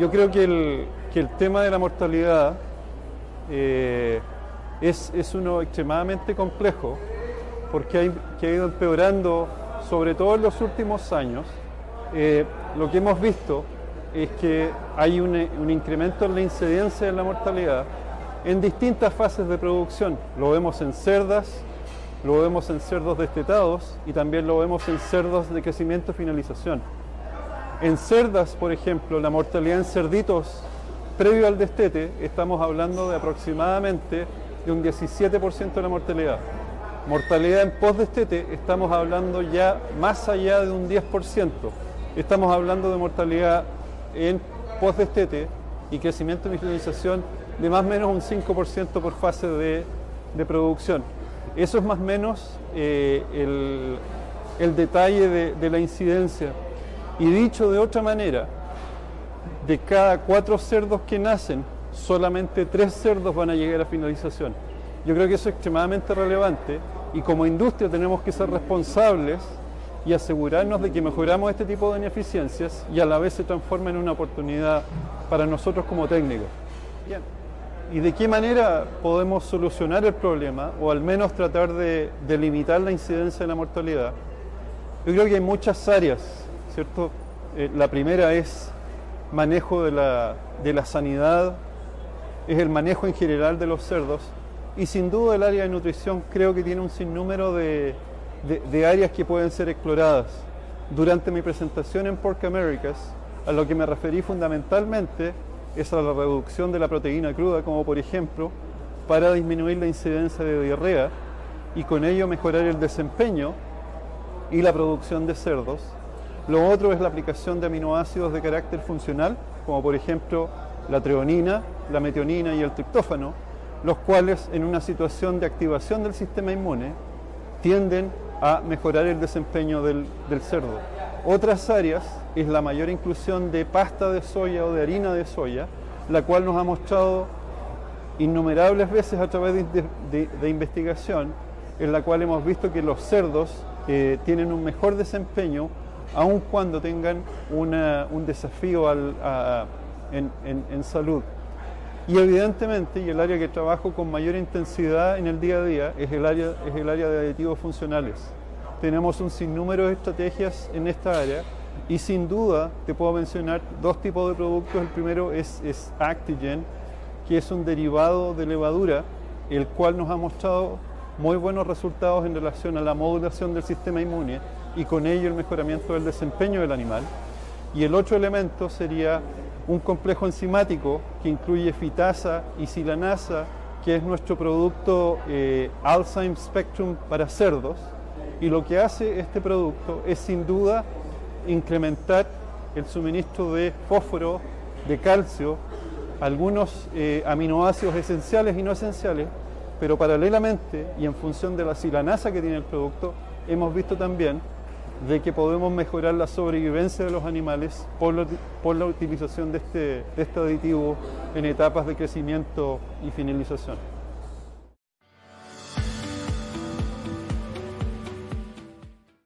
yo creo que el, que el tema de la mortalidad eh, es, es, uno extremadamente complejo porque ha ido empeorando, sobre todo en los últimos años. Eh, lo que hemos visto es que hay un, un, incremento en la incidencia de la mortalidad en distintas fases de producción. Lo vemos en cerdas, lo vemos en cerdos destetados y también lo vemos en cerdos de crecimiento y finalización. En cerdas, por ejemplo, la mortalidad en cerditos previo al destete, estamos hablando de aproximadamente de un 17% de la mortalidad. Mortalidad en post-destete, estamos hablando ya más allá de un 10%. Estamos hablando de mortalidad en post-destete y crecimiento y finalización de más o menos un 5% por fase de, de, producción. Eso es más o menos eh, el, el, detalle de, de la incidencia. Y dicho de otra manera, de cada cuatro cerdos que nacen, solamente tres cerdos van a llegar a finalización. Yo creo que eso es extremadamente relevante y como industria tenemos que ser responsables y asegurarnos de que mejoramos este tipo de ineficiencias y a la vez se transforma en una oportunidad para nosotros como técnicos. Bien. ¿Y de qué manera podemos solucionar el problema o al menos tratar de, de limitar la incidencia de la mortalidad? Yo creo que hay muchas áreas, ¿cierto? Eh, la primera es manejo de la, de la sanidad, es el manejo en general de los cerdos y sin duda el área de nutrición creo que tiene un sinnúmero de, de, de, áreas que pueden ser exploradas. Durante mi presentación en Pork Americas, a lo que me referí fundamentalmente es a la reducción de la proteína cruda, como por ejemplo, para disminuir la incidencia de diarrea y con ello mejorar el desempeño y la producción de cerdos. Lo otro es la aplicación de aminoácidos de carácter funcional, como por ejemplo la treonina, la metionina y el triptófano, los cuales en una situación de activación del sistema inmune tienden a mejorar el desempeño del, cerdo. Otras áreas es la mayor inclusión de pasta de soya o de harina de soya, la cual nos ha mostrado innumerables veces a través de investigación, en la cual hemos visto que los cerdos eh, tienen un mejor desempeño aun cuando tengan un desafío en salud. Y evidentemente, y el área que trabajo con mayor intensidad en el día a día es el área, es el área de aditivos funcionales. Tenemos un sinnúmero de estrategias en esta área y sin duda te puedo mencionar dos tipos de productos. El primero es, es Actigen, que es un derivado de levadura, el cual nos ha mostrado muy buenos resultados en relación a la modulación del sistema inmune y con ello el mejoramiento del desempeño del animal. Y el otro elemento sería un complejo enzimático que incluye fitasa y silanasa, que es nuestro producto eh, Alzheimer Spectrum para cerdos. Y lo que hace este producto es sin duda incrementar el suministro de fósforo, de calcio, algunos eh, aminoácidos esenciales y no esenciales, pero paralelamente y en función de la silanasa que tiene el producto, hemos visto también de que podemos mejorar la sobrevivencia de los animales por, por la utilización de este, de este aditivo en etapas de crecimiento y finalización.